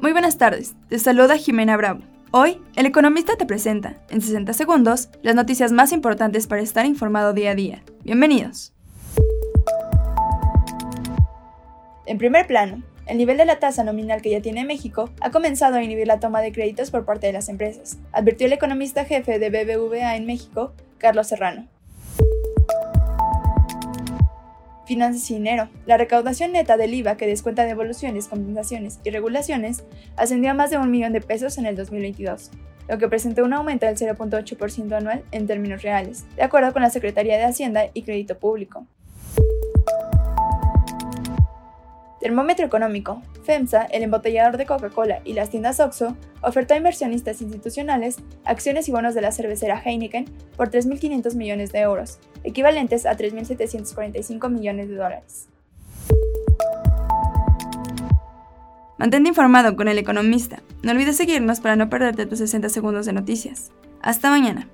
Muy buenas tardes, te saluda Jimena Bravo. Hoy, El Economista te presenta, en 60 segundos, las noticias más importantes para estar informado día a día. Bienvenidos. En primer plano, el nivel de la tasa nominal que ya tiene México ha comenzado a inhibir la toma de créditos por parte de las empresas, advirtió el economista jefe de BBVA en México, Carlos Serrano. Finanzas y dinero. La recaudación neta del IVA que descuenta devoluciones, compensaciones y regulaciones ascendió a más de un millón de pesos en el 2022, lo que presentó un aumento del 0.8% anual en términos reales, de acuerdo con la Secretaría de Hacienda y Crédito Público. Termómetro económico. FEMSA, el embotellador de Coca-Cola y las tiendas OXO ofertó a inversionistas institucionales acciones y bonos de la cervecera Heineken por 3.500 millones de euros, equivalentes a 3.745 millones de dólares. Mantente informado con el economista. No olvides seguirnos para no perderte tus 60 segundos de noticias. Hasta mañana.